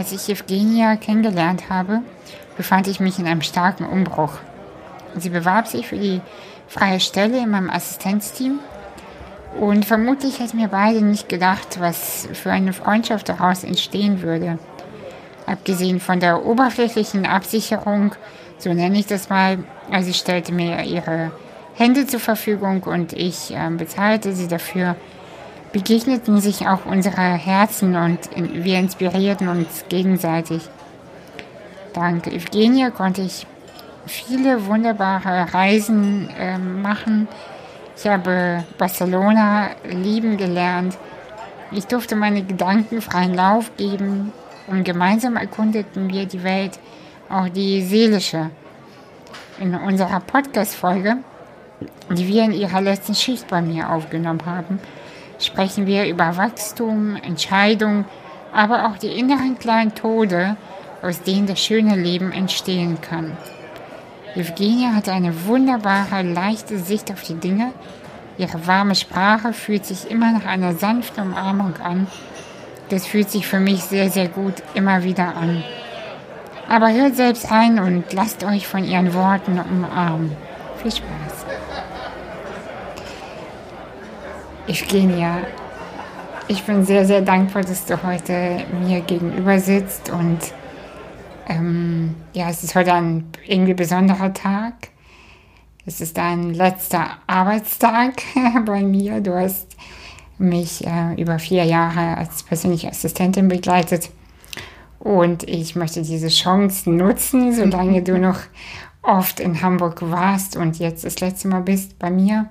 Als ich Evgenia kennengelernt habe, befand ich mich in einem starken Umbruch. Sie bewarb sich für die freie Stelle in meinem Assistenzteam und vermutlich hätten wir beide nicht gedacht, was für eine Freundschaft daraus entstehen würde. Abgesehen von der oberflächlichen Absicherung, so nenne ich das mal, also sie stellte mir ihre Hände zur Verfügung und ich äh, bezahlte sie dafür, begegneten sich auch unsere Herzen und wir inspirierten uns gegenseitig. Dank Evgenia konnte ich viele wunderbare Reisen äh, machen. Ich habe Barcelona lieben gelernt. Ich durfte meine Gedanken freien Lauf geben und gemeinsam erkundeten wir die Welt, auch die seelische. In unserer Podcast-Folge, die wir in ihrer letzten Schicht bei mir aufgenommen haben, sprechen wir über Wachstum, Entscheidung, aber auch die inneren kleinen Tode, aus denen das schöne Leben entstehen kann. Evgenia hat eine wunderbare, leichte Sicht auf die Dinge. Ihre warme Sprache fühlt sich immer nach einer sanften Umarmung an. Das fühlt sich für mich sehr, sehr gut immer wieder an. Aber hört selbst ein und lasst euch von ihren Worten umarmen. Viel Spaß. Evgenia, ich bin sehr, sehr dankbar, dass du heute mir gegenüber sitzt und ähm, ja, es ist heute ein irgendwie besonderer Tag. Es ist ein letzter Arbeitstag bei mir. Du hast mich äh, über vier Jahre als persönliche Assistentin begleitet. Und ich möchte diese Chance nutzen, solange du noch oft in Hamburg warst und jetzt das letzte Mal bist bei mir,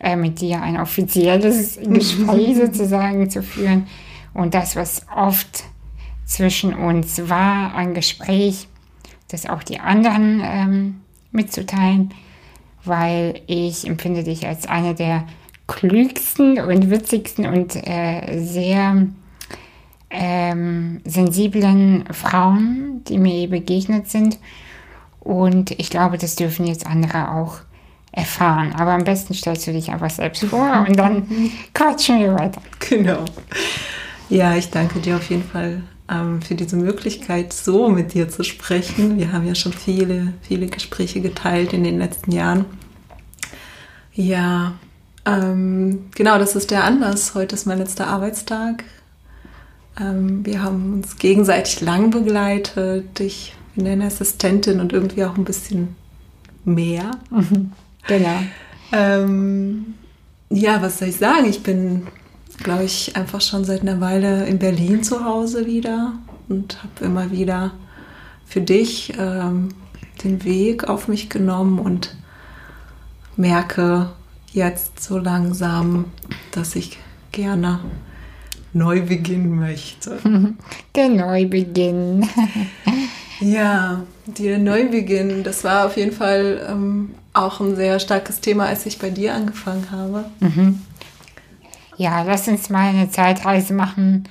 äh, mit dir ein offizielles Gespräch sozusagen zu führen. Und das, was oft zwischen uns war, ein Gespräch, das auch die anderen ähm, mitzuteilen, weil ich empfinde dich als eine der klügsten und witzigsten und äh, sehr ähm, sensiblen Frauen, die mir begegnet sind. Und ich glaube, das dürfen jetzt andere auch erfahren. Aber am besten stellst du dich einfach selbst vor und dann quatschen wir weiter. Genau. Ja, ich danke dir auf jeden Fall ähm, für diese Möglichkeit, so mit dir zu sprechen. Wir haben ja schon viele, viele Gespräche geteilt in den letzten Jahren. Ja, ähm, genau, das ist der Anlass. Heute ist mein letzter Arbeitstag. Ähm, wir haben uns gegenseitig lang begleitet. Ich bin deine Assistentin und irgendwie auch ein bisschen mehr. Mhm. Genau. Ähm, ja, was soll ich sagen? Ich bin glaube ich, einfach schon seit einer Weile in Berlin zu Hause wieder und habe immer wieder für dich ähm, den Weg auf mich genommen und merke jetzt so langsam, dass ich gerne neu beginnen möchte. Der Neubeginn. ja, der Neubeginn, das war auf jeden Fall ähm, auch ein sehr starkes Thema, als ich bei dir angefangen habe. Mhm. Ja, lass uns mal eine Zeitreise machen.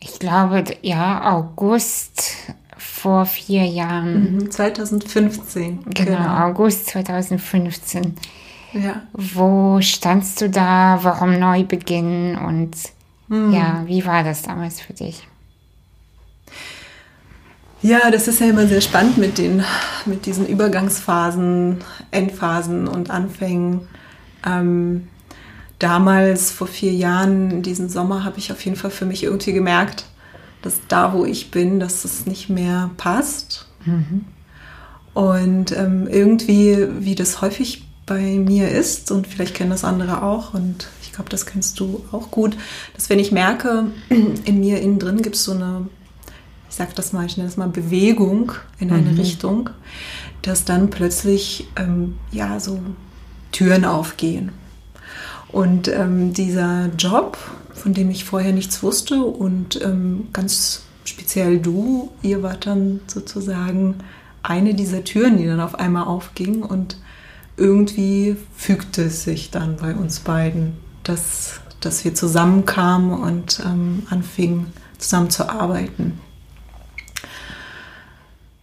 Ich glaube, ja, August vor vier Jahren. 2015. Mhm, genau, genau, August 2015. Ja. Wo standst du da? Warum neu beginnen? Und mhm. ja, wie war das damals für dich? Ja, das ist ja immer sehr spannend mit, den, mit diesen Übergangsphasen, Endphasen und Anfängen. Ähm, damals, vor vier Jahren, diesen Sommer, habe ich auf jeden Fall für mich irgendwie gemerkt, dass da, wo ich bin, dass es nicht mehr passt. Mhm. Und ähm, irgendwie, wie das häufig bei mir ist, und vielleicht kennen das andere auch, und ich glaube, das kennst du auch gut, dass wenn ich merke, in mir innen drin gibt es so eine, ich sage das mal, ich nenne das mal Bewegung in eine mhm. Richtung, dass dann plötzlich, ähm, ja, so Türen aufgehen. Und ähm, dieser Job, von dem ich vorher nichts wusste und ähm, ganz speziell du, ihr wart dann sozusagen eine dieser Türen, die dann auf einmal aufging und irgendwie fügte es sich dann bei uns beiden, dass, dass wir zusammenkamen und ähm, anfingen zusammen zu arbeiten.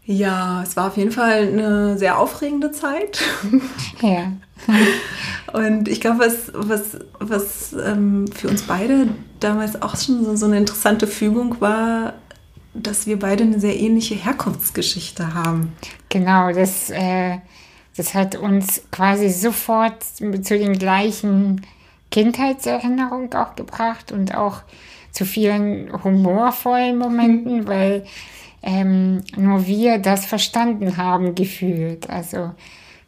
Ja, es war auf jeden Fall eine sehr aufregende Zeit. Ja. Und ich glaube, was, was, was ähm, für uns beide damals auch schon so, so, eine interessante Fügung war, dass wir beide eine sehr ähnliche Herkunftsgeschichte haben. Genau, das, äh, das hat uns quasi sofort zu den gleichen Kindheitserinnerungen auch gebracht und auch zu vielen humorvollen Momenten, mhm. weil ähm, nur wir das verstanden haben, gefühlt. Also,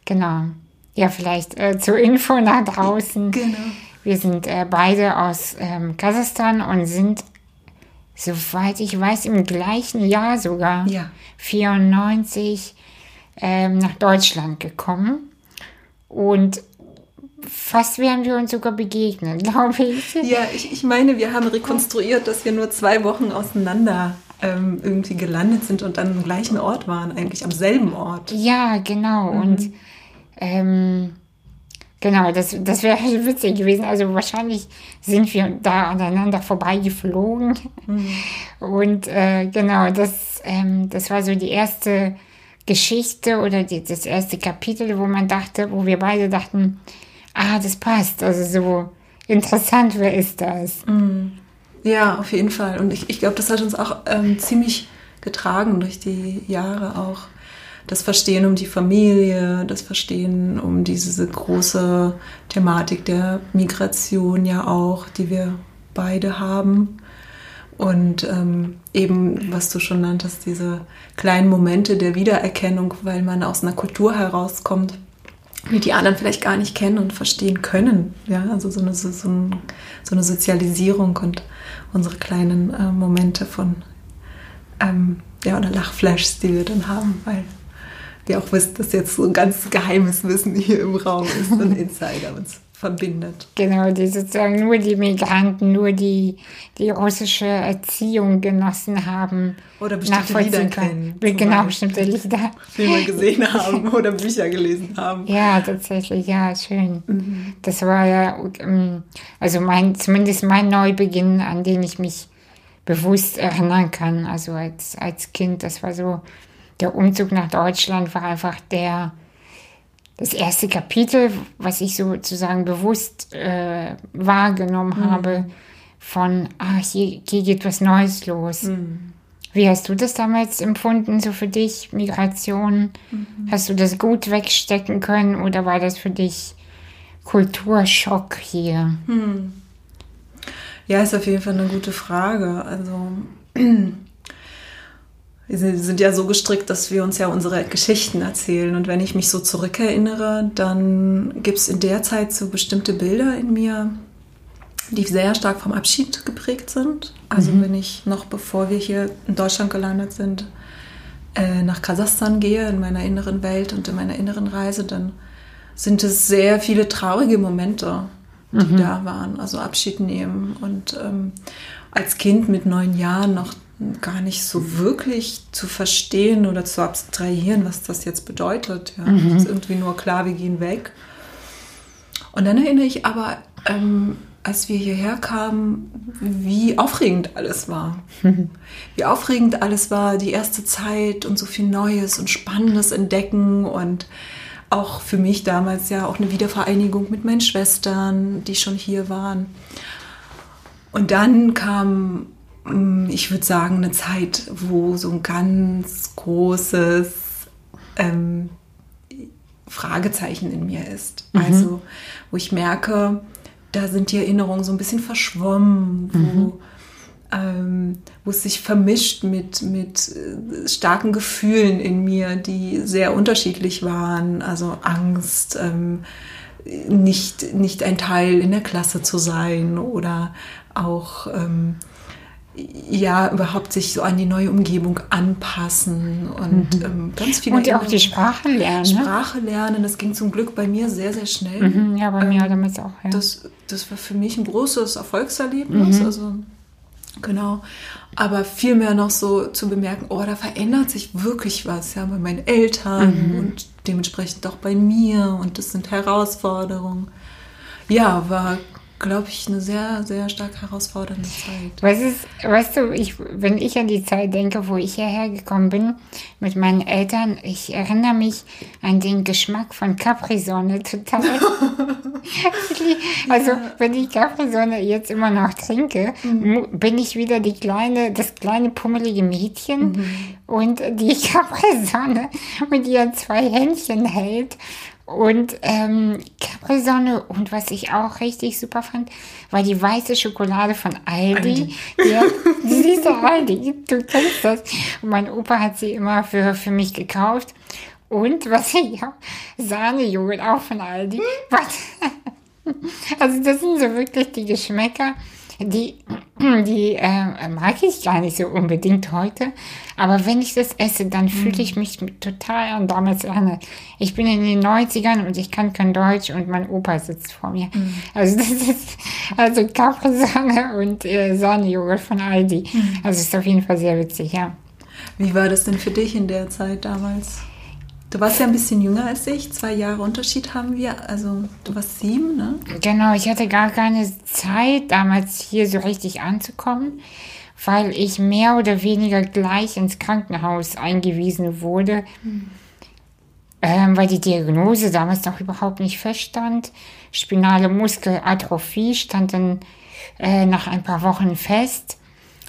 genau. Ja, vielleicht äh, zur Info nach draußen. Genau. Wir sind äh, beide aus ähm, Kasachstan und sind, soweit ich weiß, im gleichen Jahr sogar, ja. 94, ähm, nach Deutschland gekommen. Und fast wären wir uns sogar begegnet, glaube ich. Ja, ich, ich meine, wir haben rekonstruiert, dass wir nur zwei Wochen auseinander ähm, irgendwie gelandet sind und dann am gleichen Ort waren, eigentlich am selben Ort. Ja, genau. Mhm. Und ähm, genau, das, das wäre witzig gewesen. Also wahrscheinlich sind wir da aneinander vorbeigeflogen. Mhm. Und äh, genau, das, ähm, das war so die erste Geschichte oder die, das erste Kapitel, wo man dachte, wo wir beide dachten, ah, das passt. Also so interessant, wer ist das? Mhm. Ja, auf jeden Fall. Und ich, ich glaube, das hat uns auch ähm, ziemlich getragen durch die Jahre auch. Das Verstehen um die Familie, das Verstehen um diese große Thematik der Migration ja auch, die wir beide haben. Und ähm, eben, was du schon nanntest, diese kleinen Momente der Wiedererkennung, weil man aus einer Kultur herauskommt, die die anderen vielleicht gar nicht kennen und verstehen können. Ja, also so eine, so, so eine Sozialisierung und unsere kleinen äh, Momente von, ähm, ja, oder Lachflashs, die wir dann haben, weil wir auch wissen, dass jetzt so ein ganz geheimes Wissen hier im Raum ist, so ein Insider uns verbindet. Genau, die sozusagen nur die Migranten, nur die, die russische Erziehung genossen haben. Oder bestimmte Lieder kennen. Genau, bestimmte Lieder. Filme gesehen haben oder Bücher gelesen haben. Ja, tatsächlich, ja, schön. Mhm. Das war ja, ähm, also mein, zumindest mein Neubeginn, an den ich mich bewusst erinnern kann. Also als, als Kind, das war so, der Umzug nach Deutschland war einfach der, das erste Kapitel, was ich sozusagen bewusst äh, wahrgenommen mhm. habe, von, ah, hier, hier, geht was Neues los. Mhm. Wie hast du das damals empfunden, so für dich, Migration? Mhm. Hast du das gut wegstecken können oder war das für dich Kulturschock hier? Hm. Ja, ist auf jeden Fall eine gute Frage. Also wir sind ja so gestrickt, dass wir uns ja unsere Geschichten erzählen. Und wenn ich mich so zurückerinnere, dann gibt es in der Zeit so bestimmte Bilder in mir, die sehr stark vom Abschied geprägt sind. Also mhm. wenn ich noch bevor wir hier in Deutschland gelandet sind, äh, nach Kasachstan gehe, in meiner inneren Welt und in meiner inneren Reise, dann sind es sehr viele traurige Momente, die mhm. da waren. Also Abschied nehmen und ähm, als Kind mit neun Jahren noch gar nicht so wirklich zu verstehen oder zu abstrahieren, was das jetzt bedeutet. Ja. Mhm. ist irgendwie nur klar, wir gehen weg. Und dann erinnere ich aber, ähm, als wir hierher kamen, wie aufregend alles war. Wie aufregend alles war, die erste Zeit und so viel Neues und Spannendes entdecken und auch für mich damals ja auch eine Wiedervereinigung mit meinen Schwestern, die schon hier waren. Und dann kam ich würde sagen, eine Zeit, wo so ein ganz großes ähm, Fragezeichen in mir ist. Mhm. Also, wo ich merke, da sind die Erinnerungen so ein bisschen verschwommen, wo, mhm. ähm, wo es sich vermischt mit, mit äh, starken Gefühlen in mir, die sehr unterschiedlich waren. Also Angst, ähm, nicht, nicht ein Teil in der Klasse zu sein oder auch ähm, ja, überhaupt sich so an die neue Umgebung anpassen und mhm. ähm, ganz viele. Und ja auch die Sprache lernen. Ne? Sprache lernen, das ging zum Glück bei mir sehr, sehr schnell. Mhm, ja, bei mir ähm, damals auch, ja. Das, das war für mich ein großes Erfolgserlebnis. Mhm. Also, genau. Aber vielmehr noch so zu bemerken, oh, da verändert sich wirklich was, ja, bei meinen Eltern mhm. und dementsprechend auch bei mir und das sind Herausforderungen. Ja, war glaube ich, eine sehr, sehr stark herausfordernde Zeit. Was ist, weißt du, ich, wenn ich an die Zeit denke, wo ich hierher gekommen bin mit meinen Eltern, ich erinnere mich an den Geschmack von Capri-Sonne total. also, wenn ich Capri-Sonne jetzt immer noch trinke, mhm. bin ich wieder die kleine, das kleine pummelige Mädchen mhm. und die Capri-Sonne mit ihren zwei Händchen hält und ähm, Capri-Sonne und was ich auch richtig super fand, war die weiße Schokolade von Aldi. Aldi. Ja, diese Aldi, du kennst das. Und mein Opa hat sie immer für, für mich gekauft. Und was ich auch, Sahnejoghurt auch von Aldi. Was? Also das sind so wirklich die Geschmäcker, die, die äh, mag ich gar nicht so unbedingt heute. Aber wenn ich das esse, dann fühle ich mhm. mich total an damals erinnert. Ich bin in den 90ern und ich kann kein Deutsch und mein Opa sitzt vor mir. Mhm. Also das ist also Capri-Sonne und äh, Sahnejoghurt von Aldi. Mhm. Also ist auf jeden Fall sehr witzig, ja. Wie war das denn für dich in der Zeit damals? Du warst ja ein bisschen jünger als ich, zwei Jahre Unterschied haben wir. Also du warst sieben, ne? Genau, ich hatte gar keine Zeit damals hier so richtig anzukommen, weil ich mehr oder weniger gleich ins Krankenhaus eingewiesen wurde, mhm. ähm, weil die Diagnose damals noch überhaupt nicht feststand. Spinale Muskelatrophie stand dann äh, nach ein paar Wochen fest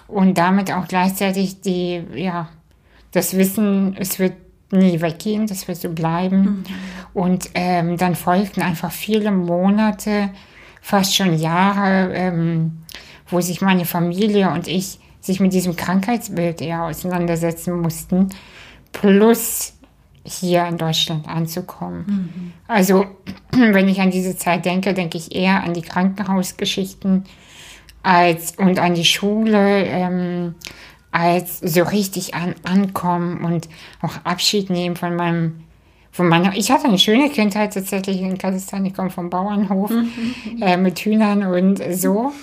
und damit auch gleichzeitig die, ja, das Wissen, es wird nie weggehen, das wird so bleiben. Mhm. Und ähm, dann folgten einfach viele Monate, fast schon Jahre, ähm, wo sich meine Familie und ich sich mit diesem Krankheitsbild eher auseinandersetzen mussten, plus hier in Deutschland anzukommen. Mhm. Also, wenn ich an diese Zeit denke, denke ich eher an die Krankenhausgeschichten als und an die Schule, ähm, als so richtig an, ankommen und auch Abschied nehmen von meinem, von meiner, ich hatte eine schöne Kindheit tatsächlich in Kasachstan, ich komme vom Bauernhof mhm. äh, mit Hühnern und so.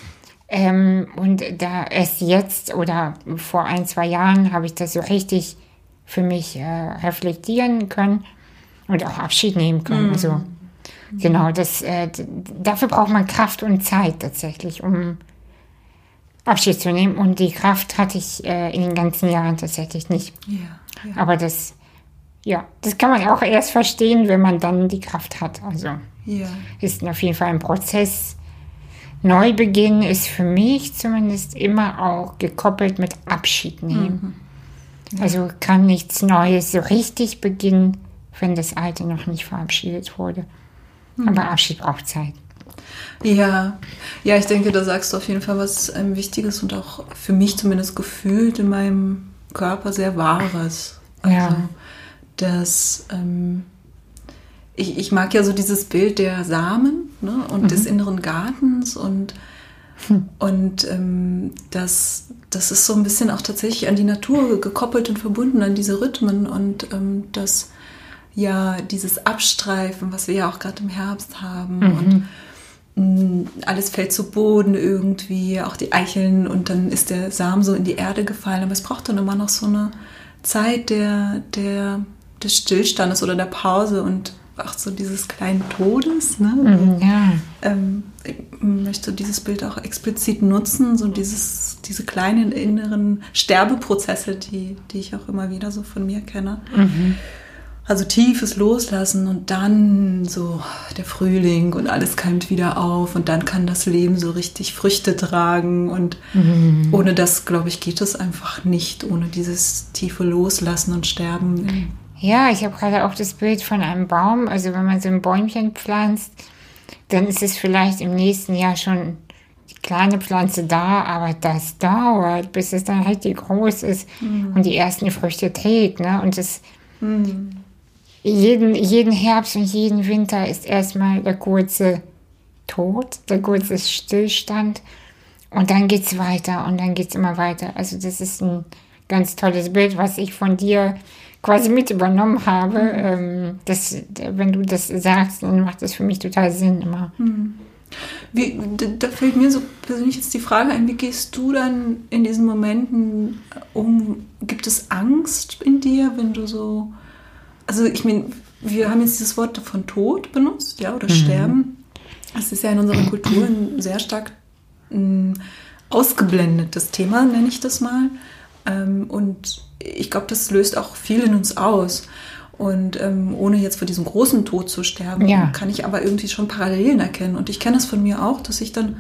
Ähm, und da erst jetzt oder vor ein, zwei Jahren habe ich das so richtig für mich äh, reflektieren können und auch Abschied nehmen können. Mhm. Also genau, das, äh, dafür braucht man Kraft und Zeit tatsächlich, um Abschied zu nehmen. Und die Kraft hatte ich äh, in den ganzen Jahren tatsächlich nicht. Ja, ja. Aber das, ja, das kann man auch erst verstehen, wenn man dann die Kraft hat. Also ja. ist auf jeden Fall ein Prozess. Neubeginn ist für mich zumindest immer auch gekoppelt mit Abschied nehmen. Mhm. Ja. Also kann nichts Neues so richtig beginnen, wenn das Alte noch nicht verabschiedet wurde. Mhm. Aber Abschied braucht Zeit. Ja, ja, ich denke, da sagst du auf jeden Fall was ähm, Wichtiges und auch für mich zumindest gefühlt in meinem Körper sehr Wahres. Also, ja. dass ähm, ich, ich mag ja so dieses Bild der Samen ne, und mhm. des inneren Gartens und, hm. und ähm, das, das ist so ein bisschen auch tatsächlich an die Natur gekoppelt und verbunden, an diese Rhythmen und ähm, das ja dieses Abstreifen, was wir ja auch gerade im Herbst haben mhm. und alles fällt zu Boden irgendwie, auch die Eicheln und dann ist der Samen so in die Erde gefallen. Aber es braucht dann immer noch so eine Zeit der, der, des Stillstandes oder der Pause und auch so dieses kleinen Todes. Ne? Mhm, ja. Ähm, ich möchte dieses Bild auch explizit nutzen, so dieses, diese kleinen inneren Sterbeprozesse, die, die ich auch immer wieder so von mir kenne. Mhm. Also tiefes Loslassen und dann so der Frühling und alles keimt wieder auf und dann kann das Leben so richtig Früchte tragen und mhm. ohne das, glaube ich, geht es einfach nicht, ohne dieses tiefe Loslassen und Sterben. Ja, ich habe gerade auch das Bild von einem Baum, also wenn man so ein Bäumchen pflanzt, dann ist es vielleicht im nächsten Jahr schon die kleine Pflanze da, aber das dauert, bis es dann richtig groß ist mhm. und die ersten Früchte trägt. Ne? Und das mhm jeden, jeden Herbst und jeden Winter ist erstmal der kurze Tod, der kurze Stillstand. Und dann geht es weiter und dann geht es immer weiter. Also das ist ein ganz tolles Bild, was ich von dir quasi mit übernommen habe. Mhm. Ähm, das, wenn du das sagst, dann macht das für mich total Sinn immer. Mhm. Wie, da fällt mir so persönlich jetzt die Frage ein, wie gehst du dann in diesen Momenten um? Gibt es Angst in dir, wenn du so also ich meine, wir haben jetzt dieses Wort von Tod benutzt, ja, oder mhm. Sterben. Das ist ja in unserer Kultur ein sehr stark ein ausgeblendetes Thema, nenne ich das mal. Ähm, und ich glaube, das löst auch viel in uns aus. Und ähm, ohne jetzt vor diesem großen Tod zu sterben, Ja. kann ich aber irgendwie schon Parallelen erkennen. Und ich kenne das von mir auch, dass ich dann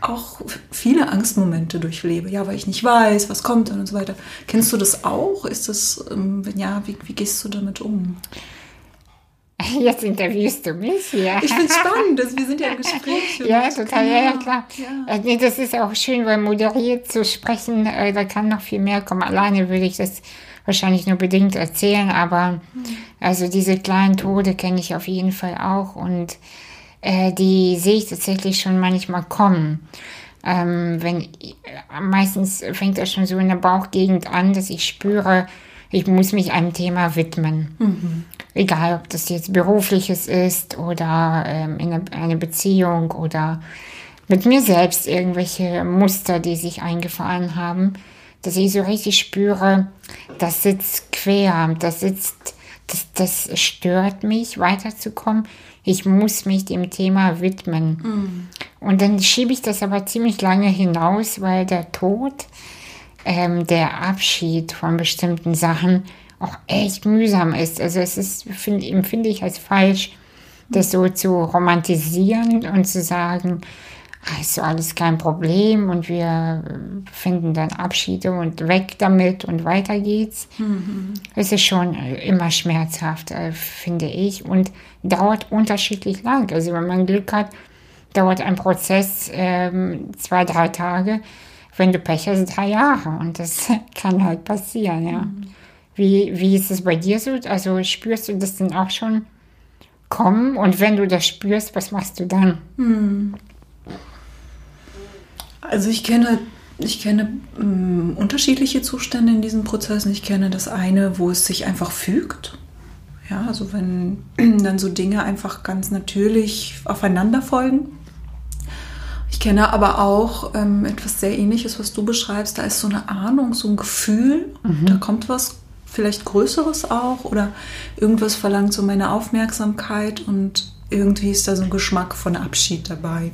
auch viele Angstmomente durchlebe. Ja, weil ich nicht weiß, was kommt dann und so weiter. Kennst du das auch? Ist das, ähm, wenn ja, wie, wie gehst du damit um? Jetzt interviewst du mich hier. Ich finde spannend, dass wir sind ja im Gespräch. und Ja, total, ja, ja, klar. Ja. Äh, nee, das ist auch schön, weil moderiert zu sprechen, äh, da kann noch viel mehr kommen. Alleine würde ich das wahrscheinlich nur bedingt erzählen, aber also diese kleinen Tode kenne ich auf jeden Fall auch und äh, die sehe ich tatsächlich schon manchmal kommen. Ähm, wenn, meistens fängt das schon so in der Bauchgegend an, dass ich spüre, ich muss mich einem Thema widmen. Egal, ob das jetzt berufliches ist oder ähm, in eine, eine Beziehung oder mit mir selbst irgendwelche Muster, die sich eingefahren haben, dass ich so richtig spüre, das sitzt quer, das sitzt, das, das stört mich, weiterzukommen. Ich muss mich dem Thema widmen. Und dann schiebe ich das aber ziemlich lange hinaus, weil der Tod, ähm, der Abschied von bestimmten Sachen auch echt mühsam ist. Also es ist, find, empfinde ich als falsch, das so zu romantisieren und zu sagen, ist so alles kein Problem und wir äh, finden dann Abschiede und weg damit und weiter geht's. Es ist schon äh, immer schmerzhaft, äh, finde ich, und dauert unterschiedlich lang. Also wenn man Glück hat, dauert ein Prozess ähm, zwei, drei Tage. Wenn du Pech hast, drei Jahre. Und das kann halt passieren, ja. Wie, wie ist es bei dir so? Also spürst du das denn auch schon kommen? Und wenn du das spürst, was machst du dann? Also ich kenne, ich kenne ähm, unterschiedliche Zustände in diesen Prozessen. Ich kenne das eine, wo es sich einfach fügt. Ja, also wenn dann so Dinge einfach ganz natürlich aufeinander folgen. Ich kenne aber auch ähm, etwas sehr ähnliches, was du beschreibst. Da ist so eine Ahnung, so ein Gefühl. Da kommt was vielleicht Größeres auch oder irgendwas verlangt so meine Aufmerksamkeit und irgendwie ist da so ein Geschmack von Abschied dabei.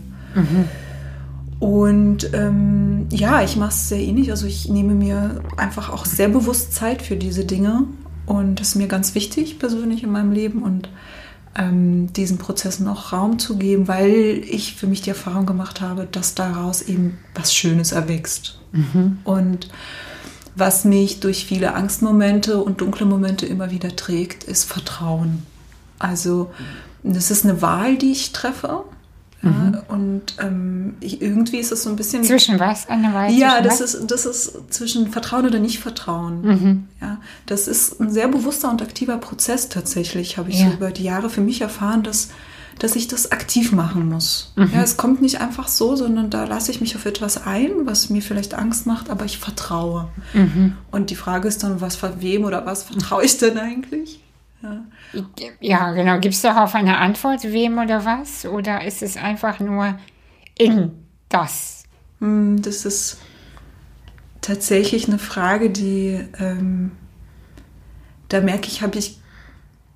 Und ähm, ja, ich mache es sehr ähnlich. Also ich nehme mir einfach auch sehr bewusst Zeit für diese Dinge. Und das ist mir ganz wichtig persönlich in meinem Leben und ähm, diesen Prozessen auch Raum zu geben, weil ich für mich die Erfahrung gemacht habe, dass daraus eben was Schönes erwächst. Und was mich durch viele Angstmomente und dunkle Momente immer wieder trägt, ist Vertrauen. Also das ist eine Wahl, die ich treffe. Ja, und ähm, ich, irgendwie ist es so ein bisschen. Zwischen was? Eine Weile Ja, das was? ist, das ist zwischen Vertrauen oder Nicht-Vertrauen. Mhm. Ja, das ist ein sehr bewusster und aktiver Prozess tatsächlich, habe ich Ja. so über die Jahre für mich erfahren, dass, dass ich das aktiv machen muss. Mhm. Ja, es kommt nicht einfach so, sondern da lasse ich mich auf etwas ein, was mir vielleicht Angst macht, aber ich vertraue. Mhm. Und die Frage ist dann, was wem oder was vertraue ich denn eigentlich? Ja. Genau. Gibt es darauf eine Antwort, wem oder was? Oder ist es einfach nur in das? Hm, Das ist tatsächlich eine Frage, die ähm, da merke ich, habe ich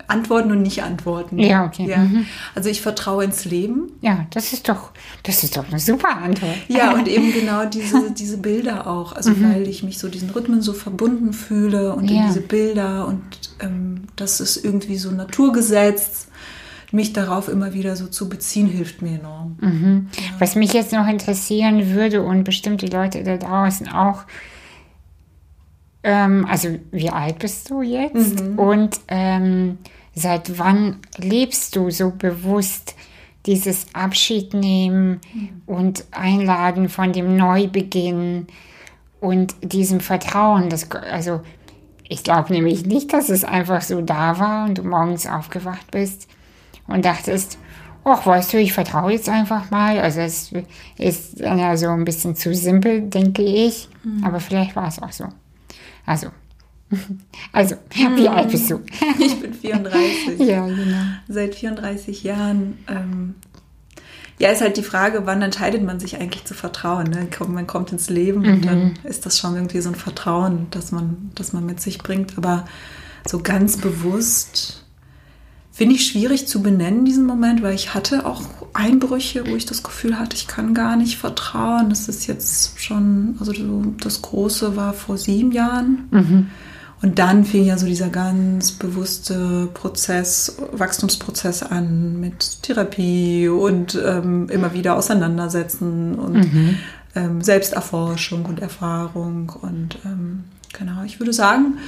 Antworten und nicht Antworten. Ja, okay. Ja. Mhm. Also ich vertraue ins Leben. Ja, das ist doch, das ist doch eine super Antwort. Ja, und eben genau diese, diese Bilder auch. Also weil ich mich so diesen Rhythmen so verbunden fühle und in Ja. diese Bilder und ähm, das ist irgendwie so Naturgesetz. Mich darauf immer wieder so zu beziehen, hilft mir enorm. Was mich jetzt noch interessieren würde und bestimmt die Leute da draußen auch, ähm, also wie alt bist du jetzt und ähm, seit wann lebst du so bewusst dieses Abschied nehmen und Einladen von dem Neubeginn und diesem Vertrauen, das, also ich glaube nämlich nicht, dass es einfach so da war und du morgens aufgewacht bist und dachtest, ach, weißt du, ich vertraue jetzt einfach mal. Also es ist ja so ein bisschen zu simpel, denke ich. Aber vielleicht war es auch so. Also, also, wie alt bist du? Ich bin 34. ja, genau. Seit 34 Jahren. Ähm, ja, ist halt die Frage, wann entscheidet man sich eigentlich zu vertrauen? Ne? Man kommt ins Leben und dann ist das schon irgendwie so ein Vertrauen, das man, das man mit sich bringt. Aber so ganz bewusst finde ich schwierig zu benennen, diesen Moment, weil ich hatte auch Einbrüche, wo ich das Gefühl hatte, ich kann gar nicht vertrauen. Das ist jetzt schon, also so, das Große war vor sieben Jahren. Und dann fing ja so dieser ganz bewusste Prozess, Wachstumsprozess an mit Therapie und ähm, immer wieder auseinandersetzen und mhm. ähm, Selbsterforschung und Erfahrung. Und ähm, genau, ich würde sagen,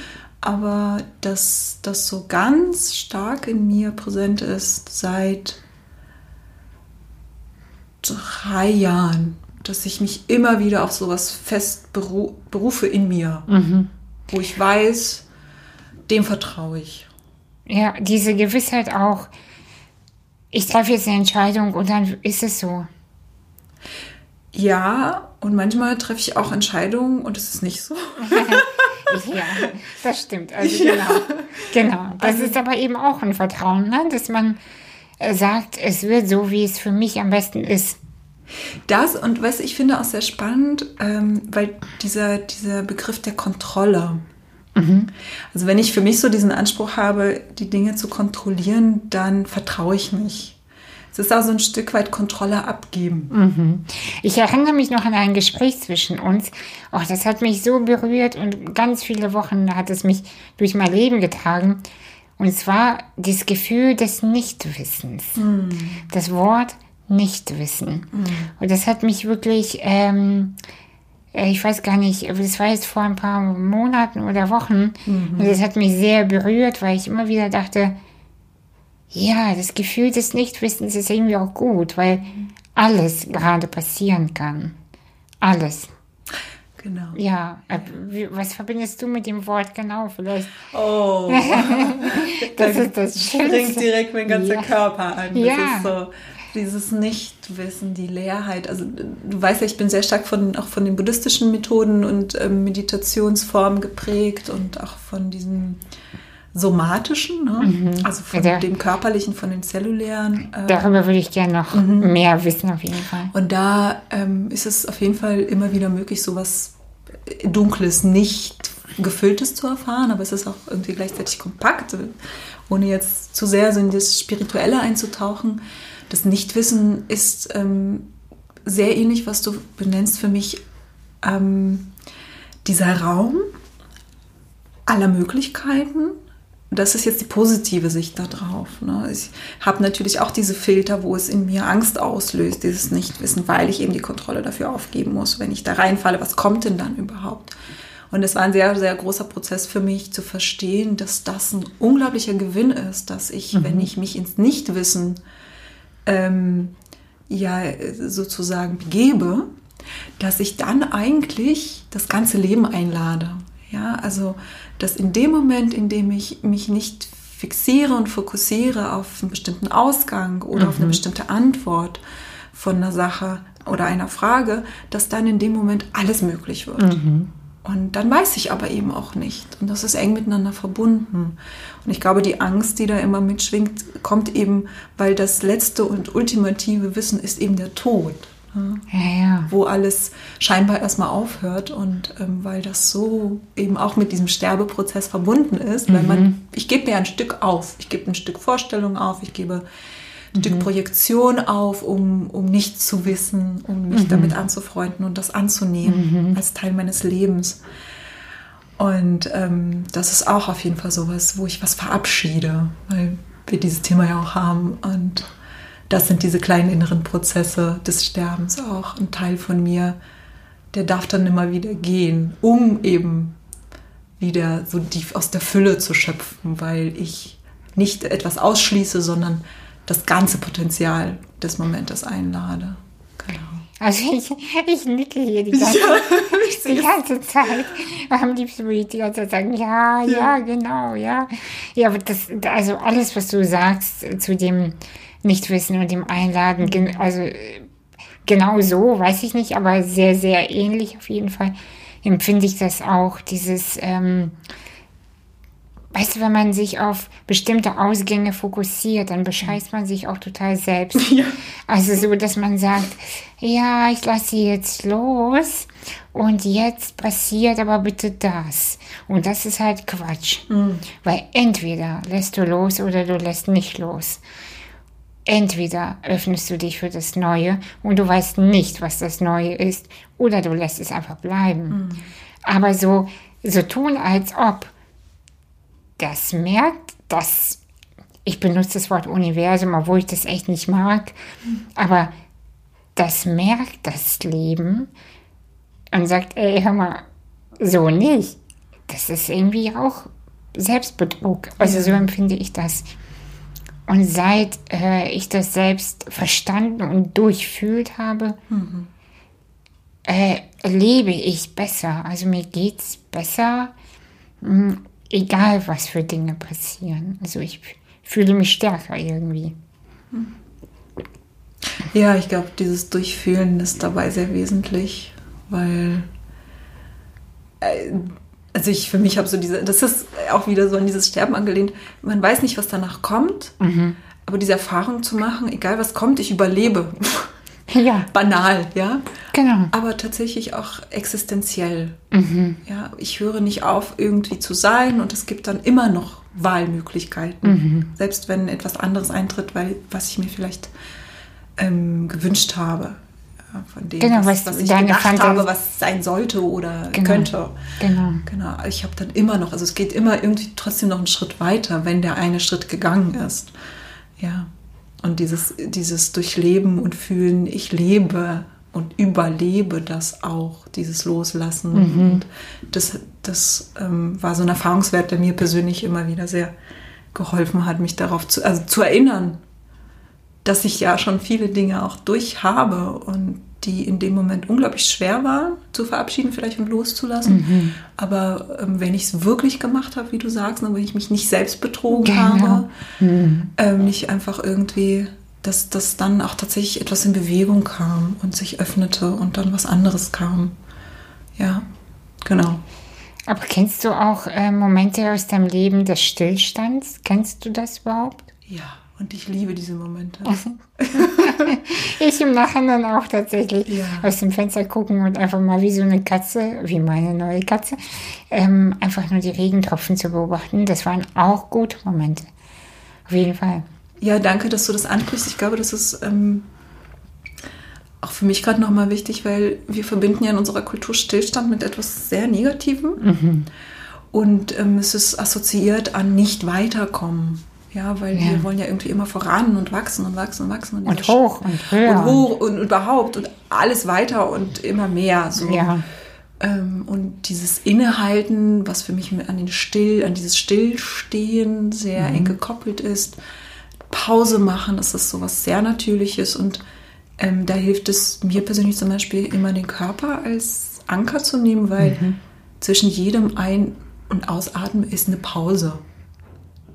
aber dass das so ganz stark in mir präsent ist seit drei Jahren, dass ich mich immer wieder auf sowas fest berufe in mir. Mhm wo ich weiß, dem vertraue ich. Ja, diese Gewissheit auch, ich treffe jetzt eine Entscheidung und dann ist es so. Ja, und manchmal treffe ich auch Entscheidungen und es ist nicht so. ja, das stimmt. Also ja. genau. Genau. Das also, ist aber eben auch ein Vertrauen, ne? dass man äh, sagt, es wird so, wie es für mich am besten ist. Das und was ich finde auch sehr spannend, ähm, weil dieser, dieser Begriff der Kontrolle. Mhm. Also wenn ich für mich so diesen Anspruch habe, die Dinge zu kontrollieren, dann vertraue ich nicht. Es ist auch so ein Stück weit Kontrolle abgeben. Mhm. Ich erinnere mich noch an ein Gespräch zwischen uns. Oh, das hat mich so berührt und ganz viele Wochen hat es mich durch mein Leben getragen. Und zwar das Gefühl des Nichtwissens. Mhm. Das Wort nicht wissen. Mhm. Und das hat mich wirklich, ähm, äh, ich weiß gar nicht, das war jetzt vor ein paar Monaten oder Wochen. Mhm. Und das hat mich sehr berührt, weil ich immer wieder dachte, ja, das Gefühl des Nichtwissens ist irgendwie auch gut, weil alles gerade passieren kann. Alles. Genau. Ja, äh, was verbindest du mit dem Wort genau vielleicht? Oh, das ist das Schönste. Springt direkt mein ganzer ja. Körper an. Das ja. ist so dieses Nichtwissen, die Leerheit. Also du weißt ja, ich bin sehr stark von auch von den buddhistischen Methoden und ähm, Meditationsformen geprägt und auch von diesem somatischen, ne? mhm. also von ja. dem körperlichen, von dem zellulären. Äh, Darüber würde ich gerne noch mhm. mehr wissen auf jeden Fall. Und da ähm, ist es auf jeden Fall immer wieder möglich, sowas Dunkles, nicht Gefülltes zu erfahren, aber es ist auch irgendwie gleichzeitig kompakt, ohne jetzt zu sehr so in das Spirituelle einzutauchen das Nichtwissen ist ähm, sehr ähnlich, was du benennst für mich, ähm, dieser Raum aller Möglichkeiten. Das ist jetzt die positive Sicht darauf. Ne? Ich habe natürlich auch diese Filter, wo es in mir Angst auslöst, dieses Nichtwissen, weil ich eben die Kontrolle dafür aufgeben muss. Wenn ich da reinfalle, was kommt denn dann überhaupt? Und es war ein sehr, sehr großer Prozess für mich zu verstehen, dass das ein unglaublicher Gewinn ist, dass ich, mhm. wenn ich mich ins Nichtwissen ähm, ja sozusagen begebe, dass ich dann eigentlich das ganze Leben einlade. Ja, also dass in dem Moment, in dem ich mich nicht fixiere und fokussiere auf einen bestimmten Ausgang oder mhm. auf eine mhm. bestimmte Antwort von einer Sache oder einer Frage, dass dann in dem Moment alles möglich wird. Mhm. Und dann weiß ich aber eben auch nicht. Und das ist eng miteinander verbunden. Und ich glaube, die Angst, die da immer mitschwingt, kommt eben, weil das letzte und ultimative Wissen ist eben der Tod. Ne? Ja, ja. Wo alles scheinbar erstmal aufhört und ähm, weil das so eben auch mit diesem Sterbeprozess verbunden ist, mhm. weil man, ich gebe mir ein Stück auf, ich gebe ein Stück Vorstellung auf, ich gebe mhm. Stück Projektion auf, um, um nichts zu wissen, um mich mhm. damit anzufreunden und das anzunehmen mhm. als Teil meines Lebens. Und ähm, das ist auch auf jeden Fall sowas, wo ich was verabschiede, weil wir dieses Thema ja auch haben. Und das sind diese kleinen inneren Prozesse des Sterbens auch. Ein Teil von mir, der darf dann immer wieder gehen, um eben wieder so tief aus der Fülle zu schöpfen, weil ich nicht etwas ausschließe, sondern das ganze Potenzial des Momentes einlade. Genau. Also ich, ich nicke hier die ganze, ja, die ganze Zeit. Am liebsten würde ich die ganze Zeit sagen, ja, ja, ja, genau, ja. Ja, aber das, also alles, was du sagst zu dem Nichtwissen und dem Einladen, also genau so, weiß ich nicht, aber sehr, sehr ähnlich auf jeden Fall empfinde ich das auch, dieses... Ähm, Weißt du, wenn man sich auf bestimmte Ausgänge fokussiert, dann bescheißt man sich auch total selbst. Ja. Also so, dass man sagt, ja, ich lasse sie jetzt los und jetzt passiert aber bitte das. Und das ist halt Quatsch. Mhm. Weil entweder lässt du los oder du lässt nicht los. Entweder öffnest du dich für das Neue und du weißt nicht, was das Neue ist, oder du lässt es einfach bleiben. Mhm. Aber so, so tun, als ob das merkt, dass ich benutze das Wort Universum, obwohl ich das echt nicht mag, aber das merkt das Leben und sagt, ey, hör mal, so nicht. Das ist irgendwie auch Selbstbetrug. Also so empfinde ich das. Und seit äh, ich das selbst verstanden und durchfühlt habe, mhm. äh, lebe ich besser. Also mir geht es besser, hm, egal was für Dinge passieren. Also ich fühle mich stärker irgendwie. Ja, ich glaube, dieses Durchfühlen ist dabei sehr wesentlich, weil äh, also ich für mich habe so diese, das ist auch wieder so an dieses Sterben angelehnt. Man weiß nicht, was danach kommt, mhm. aber diese Erfahrung zu machen, egal was kommt, ich überlebe. Ja. Banal, ja. Genau. Aber tatsächlich auch existenziell. Mhm. Ja, ich höre nicht auf, irgendwie zu sein und es gibt dann immer noch Wahlmöglichkeiten. Mhm. Selbst wenn etwas anderes eintritt, weil, was ich mir vielleicht ähm, gewünscht habe von dem, genau, was, was ich gedacht Fantasie. habe, was sein sollte oder genau, könnte. Genau. Genau. Ich habe dann immer noch, also es geht immer irgendwie trotzdem noch einen Schritt weiter, wenn der eine Schritt gegangen ist. Ja. Und dieses, dieses Durchleben und Fühlen, ich lebe und überlebe das auch, dieses Loslassen. Mhm. Und das, das ähm, war so ein Erfahrungswert, der mir persönlich immer wieder sehr geholfen hat, mich darauf zu, also zu erinnern, dass ich ja schon viele Dinge auch durch habe und die in dem Moment unglaublich schwer waren zu verabschieden, vielleicht und loszulassen. Mhm. Aber ähm, wenn ich es wirklich gemacht habe, wie du sagst, wenn ich mich nicht selbst betrogen genau. habe, mhm. ähm, nicht einfach irgendwie, dass, dass dann auch tatsächlich etwas in Bewegung kam und sich öffnete und dann was anderes kam. Ja, genau. Aber kennst du auch äh, Momente aus deinem Leben des Stillstands? Kennst du das überhaupt? Ja. Und ich liebe diese Momente. ich im Nachhinein auch tatsächlich ja. aus dem Fenster gucken und einfach mal wie so eine Katze, wie meine neue Katze, ähm, einfach nur die Regentropfen zu beobachten. Das waren auch gute Momente. Auf jeden Fall. Ja, danke, dass du das ansprichst. Ich glaube, das ist ähm, auch für mich gerade nochmal wichtig, weil wir verbinden ja in unserer Kultur Stillstand mit etwas sehr Negativem. Mhm. Und ähm, es ist assoziiert an nicht weiterkommen. Ja, weil ja. wir wollen ja irgendwie immer voran und wachsen und wachsen und wachsen. Und, und hoch und höher. Und hoch und überhaupt und alles weiter und immer mehr. So. Ja. Ähm, und dieses Innehalten, was für mich an, den Still, an dieses Stillstehen sehr mhm. eng gekoppelt ist. Pause machen, das ist so was sehr Natürliches. Und ähm, da hilft es mir persönlich zum Beispiel immer den Körper als Anker zu nehmen, weil mhm. zwischen jedem Ein- und Ausatmen ist eine Pause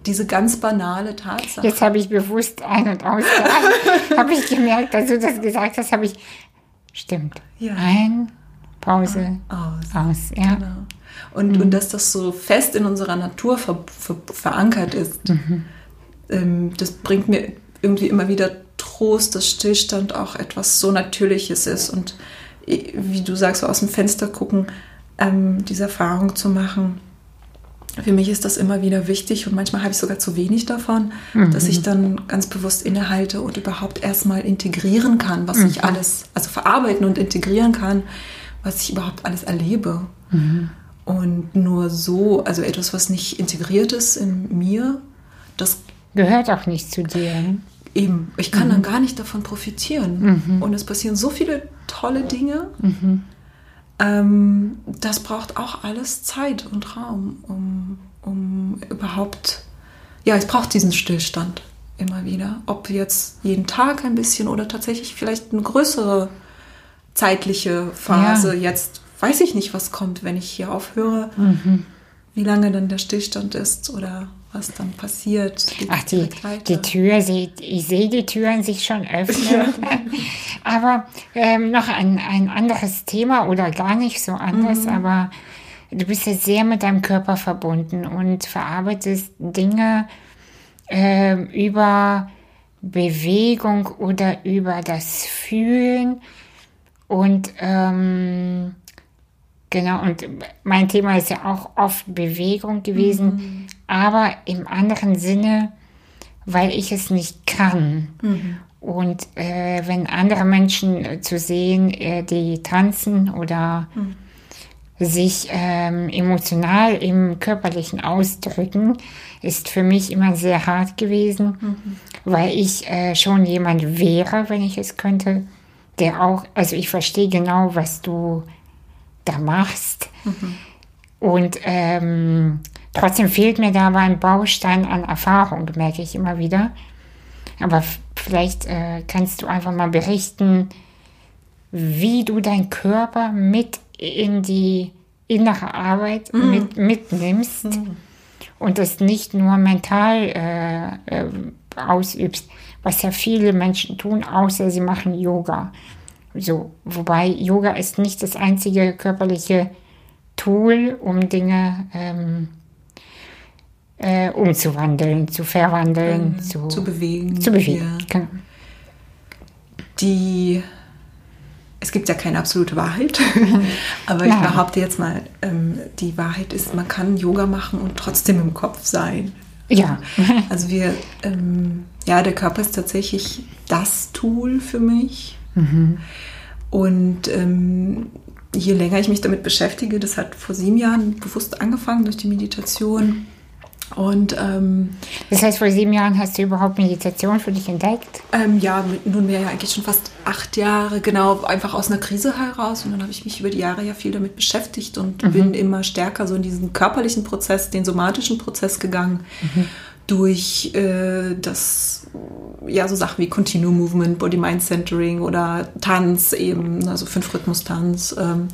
diese ganz banale Tatsache. Jetzt habe ich bewusst ein- und ausgeatmet. habe ich gemerkt, als du das gesagt hast, habe ich. Stimmt. Ja. Ein, Pause, aus. aus ja. Genau. Und, mhm. und dass das so fest in unserer Natur ver, ver, verankert ist, mhm. ähm, das bringt mir irgendwie immer wieder Trost, dass Stillstand auch etwas so Natürliches ist. Und wie du sagst, so aus dem Fenster gucken, ähm, diese Erfahrung zu machen für mich ist das immer wieder wichtig und manchmal habe ich sogar zu wenig davon, mhm. dass ich dann ganz bewusst innehalte und überhaupt erstmal integrieren kann, was mhm. ich alles, also verarbeiten und integrieren kann, was ich überhaupt alles erlebe. Mhm. Und nur so, also etwas, was nicht integriert ist in mir, das gehört auch nicht zu dir. Eben, ich kann dann mhm. gar nicht davon profitieren. Mhm. Und es passieren so viele tolle Dinge. Mhm ähm, das braucht auch alles Zeit und Raum, um, um überhaupt, ja, es braucht diesen Stillstand immer wieder. Ob jetzt jeden Tag ein bisschen oder tatsächlich vielleicht eine größere zeitliche Phase. Ja. Jetzt weiß ich nicht, was kommt, wenn ich hier aufhöre, mhm. wie lange dann der Stillstand ist oder was dann passiert. Ach, die, die Tür, sie, ich sehe die Türen sich schon öffnen. aber ähm, noch ein, ein anderes Thema oder gar nicht so anders, mhm. aber du bist ja sehr mit deinem Körper verbunden und verarbeitest Dinge äh, über Bewegung oder über das Fühlen und ähm, Genau, und mein Thema ist ja auch oft Bewegung gewesen, mhm. Aber im anderen Sinne, weil ich es nicht kann. Mhm. Und äh, wenn andere Menschen äh, zu sehen, äh, die tanzen oder mhm. sich ähm, emotional im körperlichen Ausdrücken ist für mich immer sehr hart gewesen, mhm. weil ich äh, schon jemand wäre, wenn ich es könnte, der auch, also ich verstehe genau, was du da machst. Mhm. Und ähm, trotzdem fehlt mir da aber ein Baustein an Erfahrung, merke ich immer wieder. Aber vielleicht äh, kannst du einfach mal berichten, wie du deinen Körper mit in die innere Arbeit mm. mit, mitnimmst mm. und das nicht nur mental äh, äh, ausübst, was ja viele Menschen tun, außer sie machen Yoga. So, wobei Yoga ist nicht das einzige körperliche Tool, um Dinge ähm, äh, umzuwandeln, zu verwandeln, ähm, zu, zu, bewegen. Zu bewegen. Ja. Genau. Die es gibt ja keine absolute Wahrheit, aber Nein. ich behaupte jetzt mal, ähm, die Wahrheit ist, man kann Yoga machen und trotzdem im Kopf sein. Ja. Also wir, ähm, ja, der Körper ist tatsächlich das Tool für mich. Mhm. Und ähm, je länger ich mich damit beschäftige, das hat vor sieben Jahren bewusst angefangen durch die Meditation, und ähm, das heißt, vor sieben Jahren hast du überhaupt Meditation für dich entdeckt? Ähm, ja, nunmehr ja eigentlich schon fast acht Jahre, genau, einfach aus einer Krise heraus. Und dann habe ich mich über die Jahre ja viel damit beschäftigt und mhm. bin immer stärker so in diesen körperlichen Prozess, den somatischen Prozess gegangen. Mhm. Durch äh, das, ja, so Sachen wie Continuum Movement, Body Mind Centering oder Tanz eben, also Fünf-Rhythmus-Tanz. Ähm,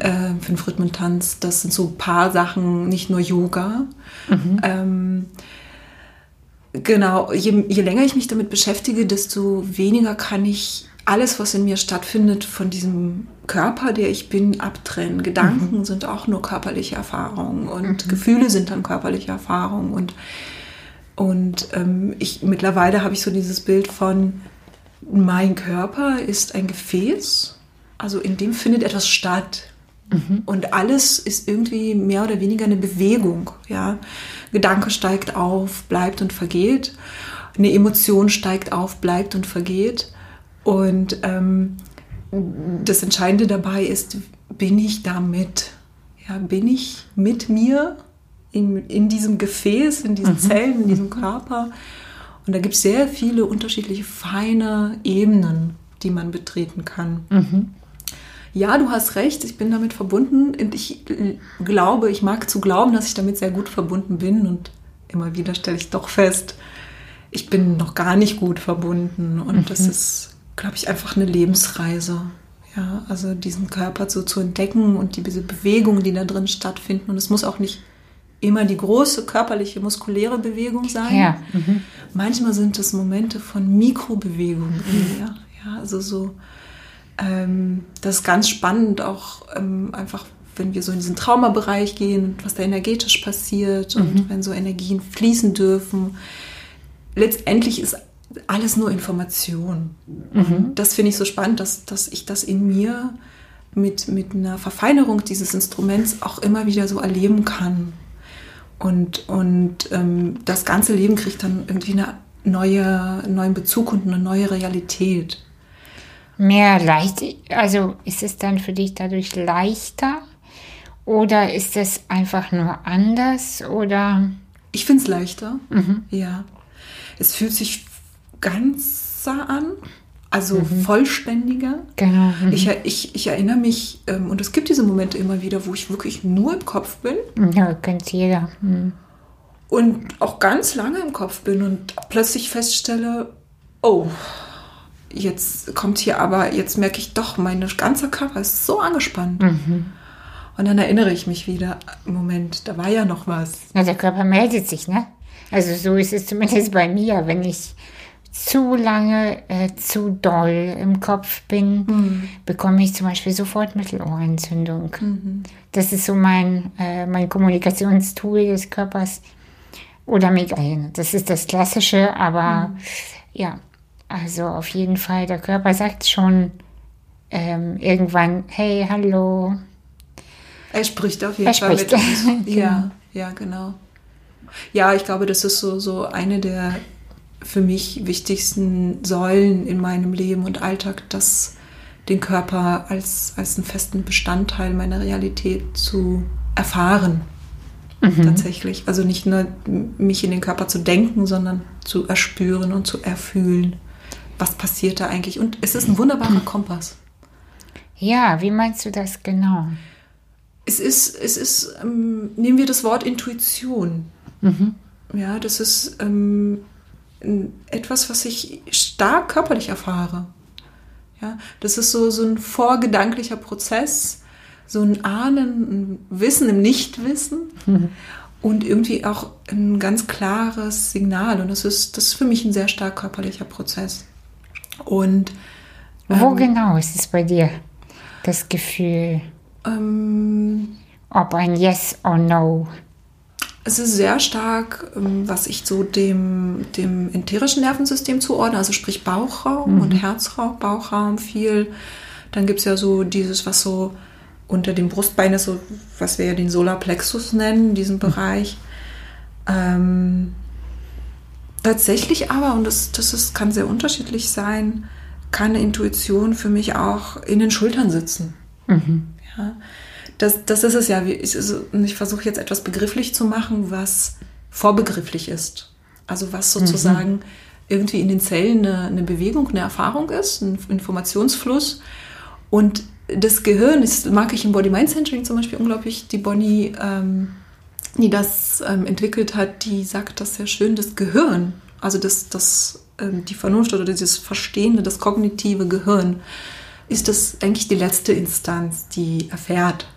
äh, fünf Rhythmen Tanz, das sind so ein paar Sachen, nicht nur Yoga. Mhm. Ähm, genau, je, je länger ich mich damit beschäftige, desto weniger kann ich alles, was in mir stattfindet, von diesem Körper, der ich bin, abtrennen. Gedanken mhm. sind auch nur körperliche Erfahrungen und mhm. Gefühle sind dann körperliche Erfahrungen. Und, und ähm, ich, mittlerweile habe ich so dieses Bild von, mein Körper ist ein Gefäß, also in dem findet etwas statt. Mhm. Und alles ist irgendwie mehr oder weniger eine Bewegung. Ja? Gedanke steigt auf, bleibt und vergeht. Eine Emotion steigt auf, bleibt und vergeht. Und ähm, das Entscheidende dabei ist, bin ich damit? Ja, bin ich mit mir in, in diesem Gefäß, in diesen mhm. Zellen, in diesem Körper? Und da gibt es sehr viele unterschiedliche feine Ebenen, die man betreten kann. Mhm ja, du hast recht, ich bin damit verbunden und ich glaube, ich mag zu glauben, dass ich damit sehr gut verbunden bin und immer wieder stelle ich doch fest, ich bin noch gar nicht gut verbunden und mhm. das ist, glaube ich, einfach eine Lebensreise. Ja, also diesen Körper so zu entdecken und diese Bewegungen, die da drin stattfinden und es muss auch nicht immer die große körperliche, muskuläre Bewegung sein. Ja. Mhm. Manchmal sind es Momente von Mikrobewegungen. Mhm. Ja, ja, also so ähm, das ist ganz spannend, auch ähm, einfach, wenn wir so in diesen Traumabereich gehen, was da energetisch passiert mhm. und wenn so Energien fließen dürfen. Letztendlich ist alles nur Information. Mhm. Das finde ich so spannend, dass, dass ich das in mir mit, mit einer Verfeinerung dieses Instruments auch immer wieder so erleben kann. Und, und ähm, das ganze Leben kriegt dann irgendwie eine neue, einen neuen Bezug und eine neue Realität mehr leicht, also ist es dann für dich dadurch leichter oder ist es einfach nur anders oder? Ich finde es leichter, mhm. ja. Es fühlt sich ganzer an, also mhm. vollständiger. Genau. Mhm. Ich, ich, ich erinnere mich, ähm, und es gibt diese Momente immer wieder, wo ich wirklich nur im Kopf bin. Ja, kennt jeder. Mhm. Und auch ganz lange im Kopf bin und plötzlich feststelle, oh, jetzt kommt hier aber, jetzt merke ich doch, mein ganzer Körper ist so angespannt. Mhm. Und dann erinnere ich mich wieder, Moment, da war ja noch was. Na, der Körper meldet sich, ne? Also so ist es zumindest bei mir, wenn ich zu lange äh, zu doll im Kopf bin, mhm. bekomme ich zum Beispiel sofort Mittelohrentzündung. Mhm. Das ist so mein, äh, mein Kommunikationstool des Körpers. Oder Migräne. Das ist das Klassische, aber mhm. ja, also auf jeden Fall, der Körper sagt schon ähm, irgendwann, hey, hallo. Er spricht auf jeden er Fall spricht. mit uns. Ja, ja, genau. Ja, ich glaube, das ist so, so eine der für mich wichtigsten Säulen in meinem Leben und Alltag, dass, den Körper als, als einen festen Bestandteil meiner Realität zu erfahren. Mhm. Tatsächlich. Also nicht nur mich in den Körper zu denken, sondern zu erspüren und zu erfühlen. Was passiert da eigentlich? Und es ist ein wunderbarer Kompass. Ja, wie meinst du das genau? Es ist, es ist, ähm, nehmen wir das Wort Intuition. Mhm. Ja, das ist ähm, etwas, was ich stark körperlich erfahre. Ja, das ist so, so ein vorgedanklicher Prozess, so ein Ahnen, ein Wissen im Nichtwissen mhm. und irgendwie auch ein ganz klares Signal. Und das ist, das ist für mich ein sehr stark körperlicher Prozess. Und wo ähm, genau ist es bei dir, das Gefühl? Ähm, Ob ein Yes or No? Es ist sehr stark, ähm, was ich so dem, dem enterischen Nervensystem zuordne, also sprich Bauchraum mhm. und Herzraum, Bauchraum viel. Dann gibt es ja so dieses, was so unter dem Brustbein ist, so, was wir ja den Solarplexus nennen, diesen Bereich. Ähm, tatsächlich aber, und das, das ist, kann sehr unterschiedlich sein, kann eine Intuition für mich auch in den Schultern sitzen. Mhm. Ja, das, das ist es ja. Ich, ich versuche jetzt etwas begrifflich zu machen, was vorbegrifflich ist. Also was sozusagen mhm. irgendwie in den Zellen eine, eine, Bewegung, eine Erfahrung ist, ein Informationsfluss. Und das Gehirn, das mag ich im Body-Mind-Centering zum Beispiel unglaublich, die Bonnie, ähm, die das ähm, entwickelt hat, die sagt das sehr schön, das Gehirn, also das, das, ähm, die Vernunft oder dieses Verstehende, das kognitive Gehirn, ist das eigentlich die letzte Instanz, die erfährt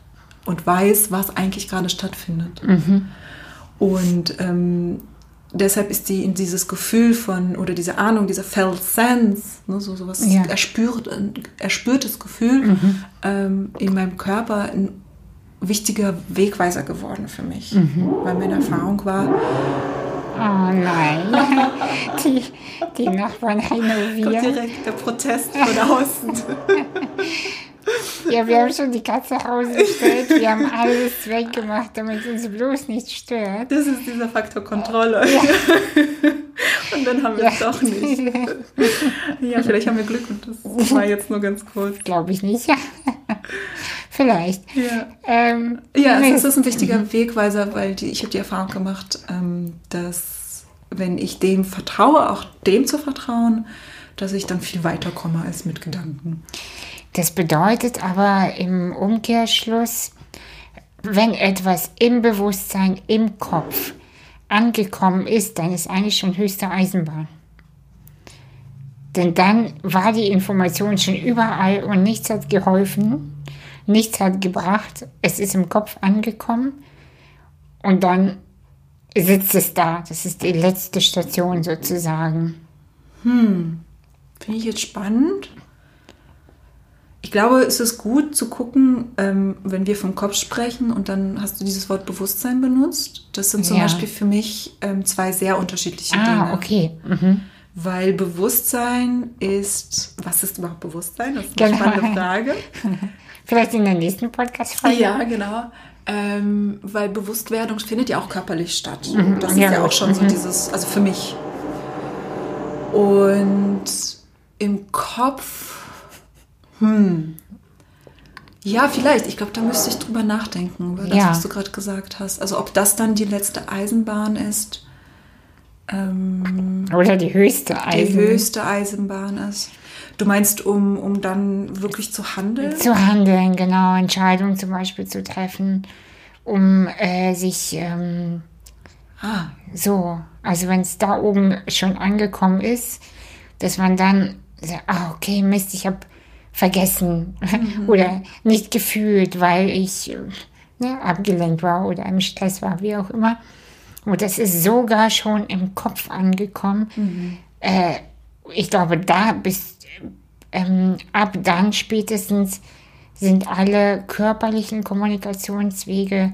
und weiß, was eigentlich gerade stattfindet. Mhm. Und ähm, deshalb ist die in dieses Gefühl von oder diese Ahnung, dieser Felt Sense, ne, so sowas ja. erspürt, erspürtes Gefühl mhm. ähm, in meinem Körper ein wichtiger Wegweiser geworden für mich, mhm. weil meine Erfahrung war. Oh nein, die, die Nachbarn renovieren. Kommt direkt der Protest von außen. Ja, wir haben schon die Katze rausgestellt. Wir haben alles weggemacht, damit es uns bloß nicht stört. Das ist dieser Faktor Kontrolle. Ja. Und dann haben wir ja. es doch nicht. Ja, vielleicht haben wir Glück und das war jetzt nur ganz kurz. Glaube ich nicht. Vielleicht. Ja, ähm, ja es ist ein wichtiger mhm. Wegweiser, weil die, ich habe die Erfahrung gemacht, ähm, dass wenn ich dem vertraue, auch dem zu vertrauen, dass ich dann viel weiter komme als mit Gedanken. Das bedeutet aber im Umkehrschluss, wenn etwas im Bewusstsein, im Kopf angekommen ist, dann ist eigentlich schon höchste Eisenbahn. Denn dann war die Information schon überall und nichts hat geholfen, nichts hat gebracht, es ist im Kopf angekommen und dann sitzt es da. Das ist die letzte Station sozusagen. Hm, finde ich jetzt spannend. Ich glaube, es ist gut zu gucken, ähm, wenn wir vom Kopf sprechen und dann hast du dieses Wort Bewusstsein benutzt. Das sind zum ja. Beispiel für mich ähm, zwei sehr unterschiedliche ah, Dinge. Ah, okay. Mhm. Weil Bewusstsein ist, was ist überhaupt Bewusstsein? Das ist eine genau. spannende Frage. Vielleicht in der nächsten Podcast-Folge. Ja, genau. Ähm, weil Bewusstwerdung findet ja auch körperlich statt. Mhm. Das ist ja, ja auch schon mhm. so dieses, also für mich. Und im Kopf hm. Ja, vielleicht. Ich glaube, da müsste ich drüber nachdenken, über das, ja. was du gerade gesagt hast. Also ob das dann die letzte Eisenbahn ist. Ähm, Oder die höchste Eisenbahn. Die höchste Eisenbahn ist. Du meinst, um, um dann wirklich zu handeln? Zu handeln, genau. Entscheidungen zum Beispiel zu treffen, um äh, sich ähm, ah. so, also wenn es da oben schon angekommen ist, dass man dann sagt, ah, okay, Mist, ich habe vergessen mhm. oder nicht gefühlt, weil ich ne, abgelenkt war oder im Stress war, wie auch immer. Und das ist sogar schon im Kopf angekommen. Mhm. Äh, ich glaube, da bis ähm, ab dann spätestens sind alle körperlichen Kommunikationswege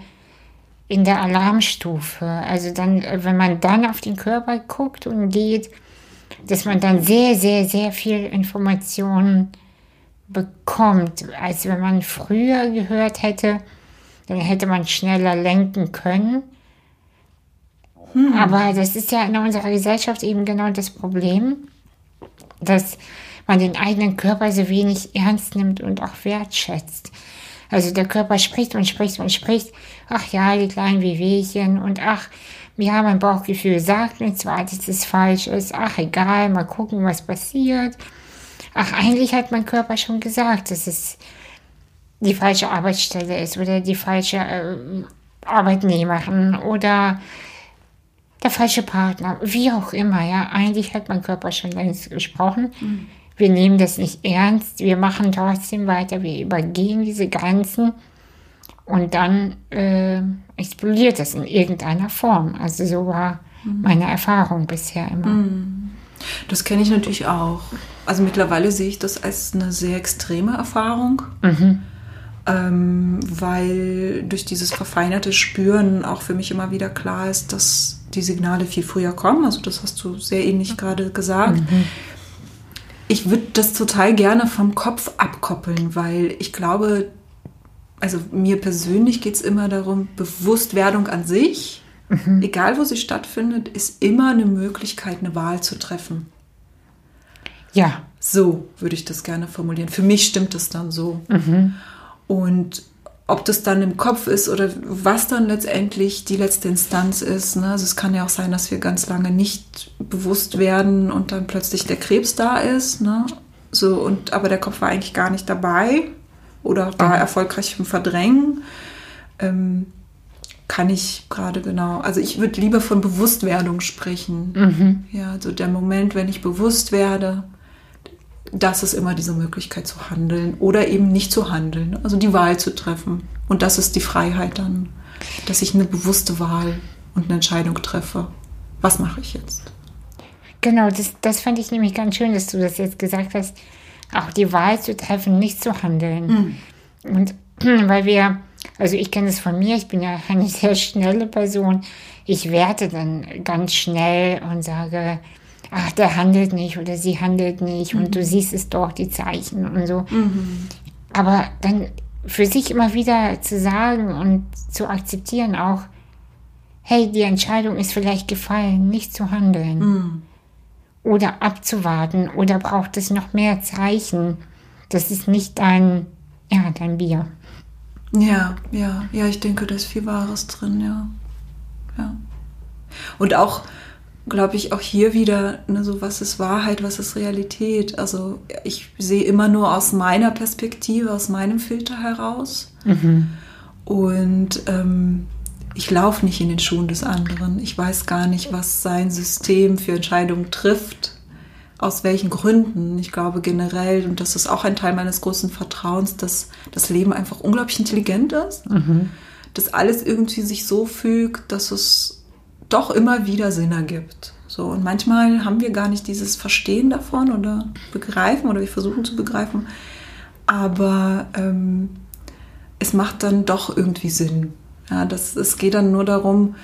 in der Alarmstufe. Also dann, wenn man dann auf den Körper guckt und geht, dass man dann sehr, sehr, sehr viel Informationen bekommt, als wenn man früher gehört hätte, dann hätte man schneller lenken können. Hm. Aber das ist ja in unserer Gesellschaft eben genau das Problem, dass man den eigenen Körper so wenig ernst nimmt und auch wertschätzt. Also der Körper spricht und spricht und spricht. Ach ja, die kleinen Wehwehchen und ach, ja, mein Bauchgefühl sagt mir zwar, dass es falsch ist. Ach, egal, mal gucken, was passiert. Ach, eigentlich hat mein Körper schon gesagt, dass es die falsche Arbeitsstelle ist oder die falsche äh, Arbeitnehmerin oder der falsche Partner, wie auch immer, ja. Eigentlich hat mein Körper schon längst gesprochen. Mhm. Wir nehmen das nicht ernst, wir machen trotzdem weiter, wir übergehen diese Grenzen und dann äh, explodiert es in irgendeiner Form. Also so war mhm. meine Erfahrung bisher immer. Mhm. Das kenne ich natürlich auch. Also mittlerweile sehe ich das als eine sehr extreme Erfahrung. Mhm ähm, weil durch dieses verfeinerte Spüren auch für mich immer wieder klar ist, dass die Signale viel früher kommen. Also das hast du sehr ähnlich gerade gesagt. Mhm. Ich würde das total gerne vom Kopf abkoppeln, weil ich glaube, also mir persönlich geht es immer darum, Bewusstwerdung an sich, mhm. egal wo sie stattfindet, ist immer eine Möglichkeit, eine Wahl zu treffen. Ja. So würde ich das gerne formulieren. Für mich stimmt das dann so. Mhm. Und ob das dann im Kopf ist oder was dann letztendlich die letzte Instanz ist. Ne? Also es kann ja auch sein, dass wir ganz lange nicht bewusst werden und dann plötzlich der Krebs da ist. Ne? So, und, aber der Kopf war eigentlich gar nicht dabei oder war mhm. erfolgreich im Verdrängen. Ähm, kann ich gerade genau. Also ich würde lieber von Bewusstwerdung sprechen. Mhm. Ja, also der Moment, wenn ich bewusst werde, das ist immer diese Möglichkeit zu handeln oder eben nicht zu handeln, also die Wahl zu treffen. Und das ist die Freiheit dann, dass ich eine bewusste Wahl und eine Entscheidung treffe. Was mache ich jetzt? Genau, das, das fand ich nämlich ganz schön, dass du das jetzt gesagt hast, auch die Wahl zu treffen, nicht zu handeln. Mhm. Und weil wir, also ich kenne es von mir, ich bin ja eine sehr schnelle Person, ich werte dann ganz schnell und sage, ach, der handelt nicht oder sie handelt nicht mhm. und du mhm. siehst es doch, die Zeichen und so. Mhm. Aber dann für sich immer wieder zu sagen und zu akzeptieren auch, hey, die Entscheidung ist vielleicht gefallen, nicht zu handeln. Mhm. Oder abzuwarten oder braucht es noch mehr Zeichen. Das ist nicht dein, ja, dein Bier. Ja, ja, ja, ich denke, da ist viel Wahres drin, ja. Ja. Und auch, glaube ich, auch hier wieder, ne, so was ist Wahrheit, was ist Realität. Also ich sehe immer nur aus meiner Perspektive, aus meinem Filter heraus. Mhm. Und ähm, ich laufe nicht in den Schuhen des anderen. Ich weiß gar nicht, was sein System für Entscheidungen trifft, aus welchen Gründen. Ich glaube generell, und das ist auch ein Teil meines großen Vertrauens, dass das Leben einfach unglaublich intelligent ist, mhm. dass alles irgendwie sich so fügt, dass es doch immer wieder Sinn ergibt. So, und manchmal haben wir gar nicht dieses Verstehen davon oder begreifen oder wir versuchen zu begreifen. Aber ähm, es macht dann doch irgendwie Sinn. Ja, das, es geht dann nur darum,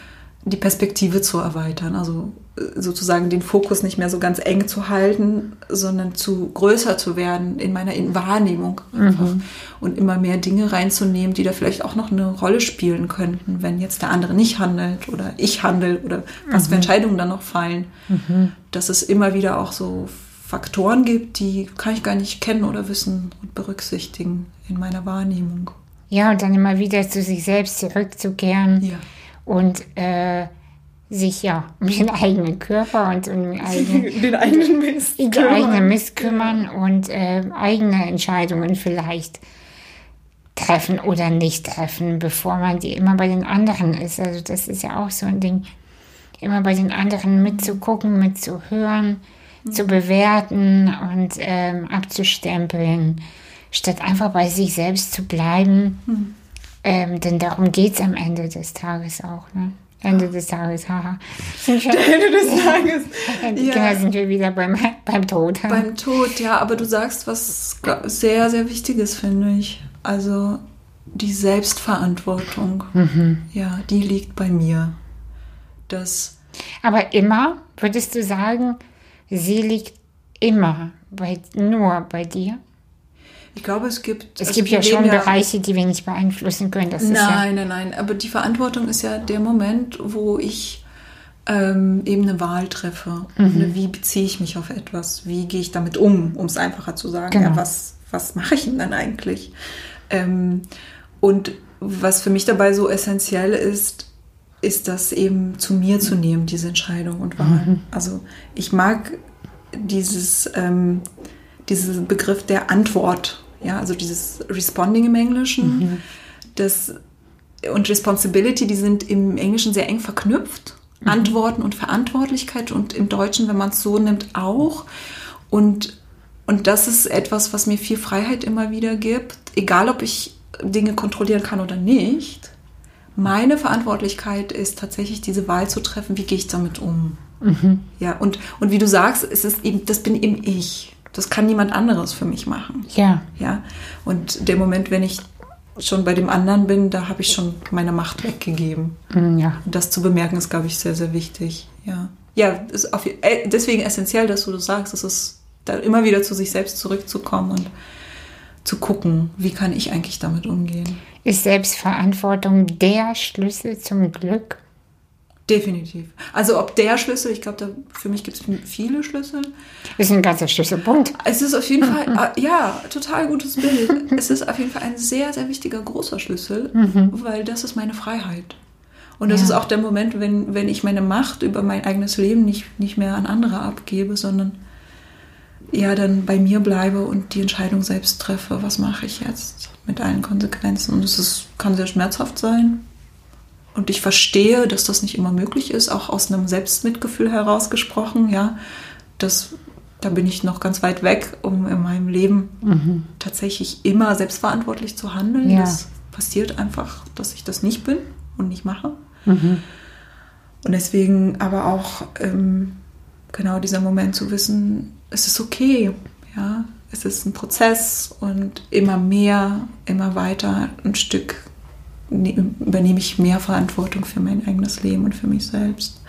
die Perspektive zu erweitern. Also sozusagen den Fokus nicht mehr so ganz eng zu halten, sondern zu größer zu werden in meiner Wahrnehmung mhm. und immer mehr Dinge reinzunehmen, die da vielleicht auch noch eine Rolle spielen könnten, wenn jetzt der andere nicht handelt oder ich handle oder was mhm. für Entscheidungen dann noch fallen. Mhm. Dass es immer wieder auch so Faktoren gibt, die kann ich gar nicht kennen oder wissen und berücksichtigen in meiner Wahrnehmung. Ja, und dann immer wieder zu sich selbst zurückzukehren ja. und äh, sich ja um den eigenen Körper und um den eigenen, den eigenen Mist, den eigenen Mist kümmern und äh, eigene Entscheidungen vielleicht treffen oder nicht treffen, bevor man die immer bei den anderen ist. Also das ist ja auch so ein Ding, immer bei den anderen mitzugucken, mitzuhören, mhm. zu bewerten und ähm, abzustempeln, statt einfach bei sich selbst zu bleiben. Mhm. Ähm, denn darum geht es am Ende des Tages auch. Ne? Ende des Tages, haha. Ende des Tages. ja. Genau, sind wir wieder beim, beim Tod. Beim Tod, ja, aber du sagst was sehr, sehr Wichtiges, finde ich. Also die Selbstverantwortung, mhm. ja, die liegt bei mir. Das aber immer, würdest du sagen, sie liegt immer bei, nur bei dir? Ich glaube, es gibt. Es also gibt ja schon Bereiche, die wir nicht beeinflussen können. Das nein, ja nein, nein. Aber die Verantwortung ist ja der Moment, wo ich ähm, eben eine Wahl treffe. Mhm. Wie beziehe ich mich auf etwas? Wie gehe ich damit um, um es einfacher zu sagen? Genau. Ja, was, was mache ich denn dann eigentlich? Ähm, und was für mich dabei so essentiell ist, ist das eben zu mir zu nehmen, diese Entscheidung und Wahl. Mhm. Also ich mag dieses, ähm, diesen Begriff der Antwort, ja, also dieses Responding im Englischen, mhm. das und Responsibility, die sind im Englischen sehr eng verknüpft. Mhm. Antworten und Verantwortlichkeit und im Deutschen, wenn man es so nimmt, auch. Und, und das ist etwas, was mir viel Freiheit immer wieder gibt, egal ob ich Dinge kontrollieren kann oder nicht. Meine Verantwortlichkeit ist tatsächlich diese Wahl zu treffen, wie gehe ich damit um. Mhm. Ja, und, und wie du sagst, es ist eben, das bin eben ich. Das kann niemand anderes für mich machen. Ja. Ja. Und der Moment, wenn ich schon bei dem anderen bin, da habe ich schon meine Macht weggegeben. Mhm, ja. Und das zu bemerken, ist, glaube ich, sehr, sehr wichtig. Ja. Ja, ist auf, äh, deswegen essentiell, dass du das sagst, es ist da immer wieder zu sich selbst zurückzukommen und zu gucken, wie kann ich eigentlich damit umgehen. Ist Selbstverantwortung der Schlüssel zum Glück? Definitiv. Also ob der Schlüssel, ich glaube, für mich gibt es viele Schlüssel. Ist ein ganzer Schlüsselpunkt. Es ist auf jeden Fall, ah, ja, total gutes Bild. es ist auf jeden Fall ein sehr, sehr wichtiger, großer Schlüssel, mhm. weil das ist meine Freiheit. Und das ja. ist auch der Moment, wenn, wenn ich meine Macht über mein eigenes Leben nicht, nicht mehr an andere abgebe, sondern ja dann bei mir bleibe und die Entscheidung selbst treffe, was mache ich jetzt mit allen Konsequenzen. Und es kann sehr schmerzhaft sein. Und ich verstehe, dass das nicht immer möglich ist, auch aus einem Selbstmitgefühl herausgesprochen, ja. Das, da bin ich noch ganz weit weg, um in meinem Leben mhm. tatsächlich immer selbstverantwortlich zu handeln. Ja. Das passiert einfach, dass ich das nicht bin und nicht mache. Mhm. Und deswegen aber auch ähm, genau dieser Moment zu wissen, es ist okay, ja, es ist ein Prozess und immer mehr, immer weiter ein Stück übernehme ich mehr Verantwortung für mein eigenes Leben und für mich selbst.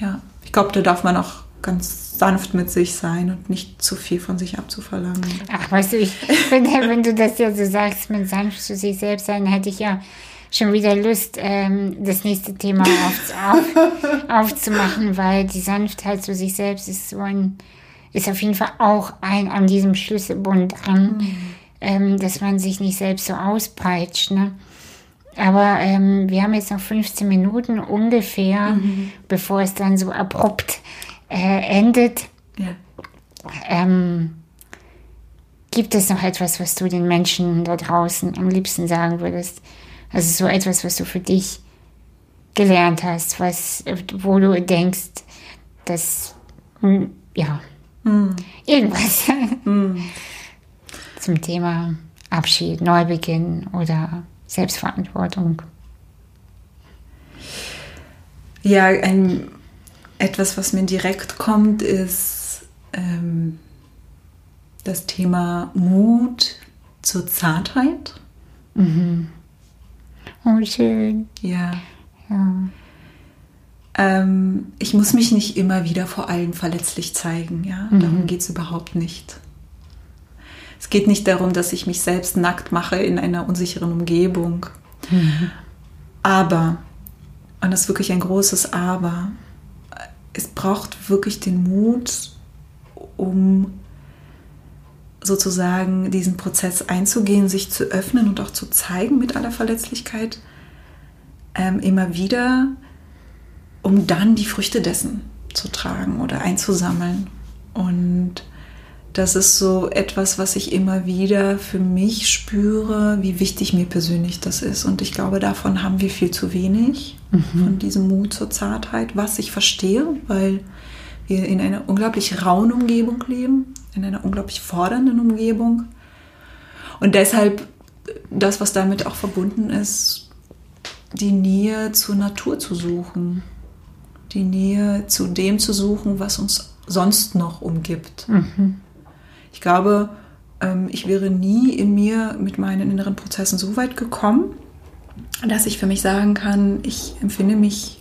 Ja, ich glaube, da darf man auch ganz sanft mit sich sein und nicht zu viel von sich abzuverlangen. Ach, weißt du, ich finde, wenn du das ja so sagst, mit sanft zu sich selbst sein, hätte ich ja schon wieder Lust, ähm, das nächste Thema auf, auf, aufzumachen, weil die Sanftheit zu sich selbst ist so ein ist auf jeden Fall auch ein an diesem Schlüsselbund dran, mhm. ähm, dass man sich nicht selbst so auspeitscht. Ne? Aber ähm, wir haben jetzt noch 15 Minuten ungefähr, mhm. bevor es dann so abrupt äh, endet. Ja. Ähm, gibt es noch etwas, was du den Menschen da draußen am liebsten sagen würdest? Also so etwas, was du für dich gelernt hast, was, wo du denkst, dass, hm, ja, hm. Irgendwas hm. zum Thema Abschied, Neubeginn oder Selbstverantwortung. Ja, ein, etwas, was mir direkt kommt, ist ähm, das Thema Mut zur Zartheit. Mhm. Oh, schön. Ja. ja ähm, ich muss mich nicht immer wieder vor allen verletzlich zeigen. Ja? Mhm. Darum geht es überhaupt nicht. Es geht nicht darum, dass ich mich selbst nackt mache in einer unsicheren Umgebung. Mhm. Aber, und das ist wirklich ein großes Aber, es braucht wirklich den Mut, um sozusagen diesen Prozess einzugehen, sich zu öffnen und auch zu zeigen mit aller Verletzlichkeit, ähm, immer wieder um dann die Früchte dessen zu tragen oder einzusammeln. Und das ist so etwas, was ich immer wieder für mich spüre, wie wichtig mir persönlich das ist. Und ich glaube, davon haben wir viel zu wenig, mhm. von diesem Mut zur Zartheit, was ich verstehe, weil wir in einer unglaublich rauen Umgebung leben, in einer unglaublich fordernden Umgebung. Und deshalb das, was damit auch verbunden ist, die Nähe zur Natur zu suchen die Nähe zu dem zu suchen, was uns sonst noch umgibt. Mhm. Ich glaube, ähm, ich wäre nie in mir mit meinen inneren Prozessen so weit gekommen, dass ich für mich sagen kann, ich empfinde mich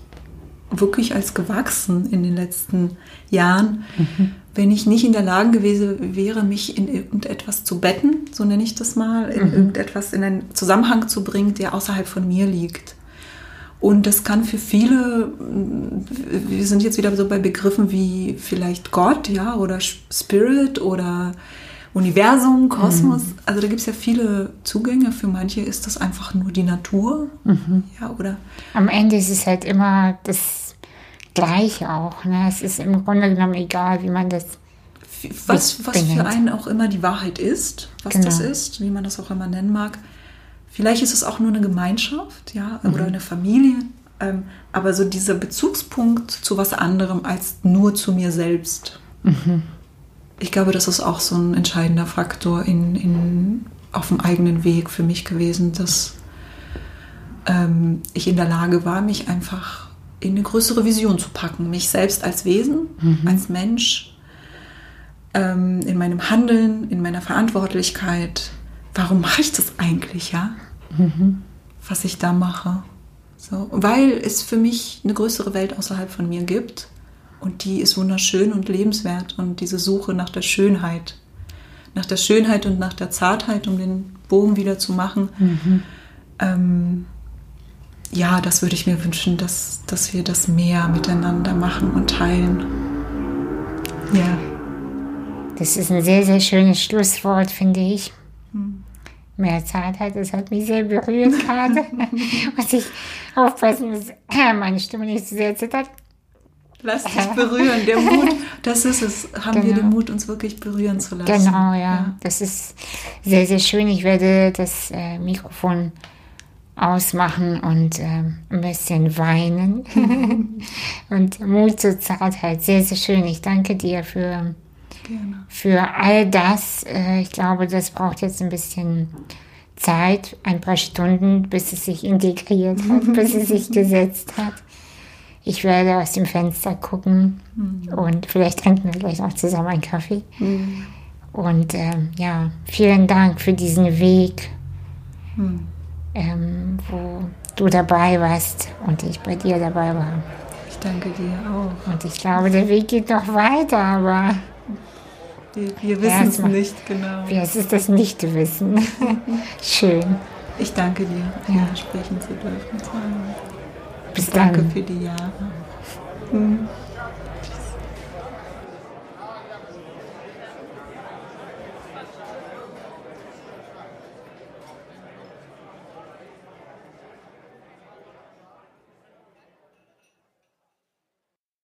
wirklich als gewachsen in den letzten Jahren, mhm. wenn ich nicht in der Lage gewesen wäre, mich in irgendetwas zu betten, so nenne ich das mal, in mhm. irgendetwas in einen Zusammenhang zu bringen, der außerhalb von mir liegt. Und das kann für viele, wir sind jetzt wieder so bei Begriffen wie vielleicht Gott, ja, oder Spirit oder Universum, Kosmos. Mhm. Also da gibt es ja viele Zugänge. Für manche ist das einfach nur die Natur. Mhm. Ja, oder? Am Ende ist es halt immer das Gleiche auch. Ne? Es ist im Grunde genommen egal, wie man das. Was, was für einen auch immer die Wahrheit ist, was genau. das ist, wie man das auch immer nennen mag. Vielleicht ist es auch nur eine Gemeinschaft, ja, mhm. oder eine Familie. Ähm, aber so dieser Bezugspunkt zu was anderem als nur zu mir selbst. Mhm. Ich glaube, das ist auch so ein entscheidender Faktor in, in, auf dem eigenen Weg für mich gewesen, dass ähm, ich in der Lage war, mich einfach in eine größere Vision zu packen. Mich selbst als Wesen, mhm. als Mensch, ähm, in meinem Handeln, in meiner Verantwortlichkeit. Warum mache ich das eigentlich, ja? Mhm. was ich da mache. So, weil es für mich eine größere Welt außerhalb von mir gibt und die ist wunderschön und lebenswert und diese Suche nach der Schönheit, nach der Schönheit und nach der Zartheit, um den Bogen wieder zu machen, mhm. ähm, ja, das würde ich mir wünschen, dass, dass wir das mehr miteinander machen und teilen. Ja. Das ist ein sehr, sehr schönes Schlusswort, finde ich. Mehr Zeit hat. Das hat mich sehr berührt gerade. Muss ich aufpassen, dass meine Stimme nicht zu sehr zittert. Lass dich berühren, der Mut, das ist es. Haben genau. wir den Mut, uns wirklich berühren zu lassen. Genau, ja. ja. Das ist sehr, sehr schön. Ich werde das äh, Mikrofon ausmachen und äh, ein bisschen weinen. und Mut zur Zartheit. Sehr, sehr schön. Ich danke dir für Gerne. Für all das, äh, ich glaube, das braucht jetzt ein bisschen Zeit, ein paar Stunden, bis es sich integriert hat, bis es sich gesetzt hat. Ich werde aus dem Fenster gucken mhm. und vielleicht trinken wir gleich auch zusammen einen Kaffee. Mhm. Und ähm, ja, vielen Dank für diesen Weg, mhm. ähm, wo du dabei warst und ich bei dir dabei war. Ich danke dir auch. Und ich glaube, der Weg geht noch weiter, aber wir, wir wissen es nicht, genau. Ja, es ist das Nicht-Wissen. Schön. Ich danke dir, ja. sprechen zu dürfen. Bis dann. Danke für die Jahre. Hm.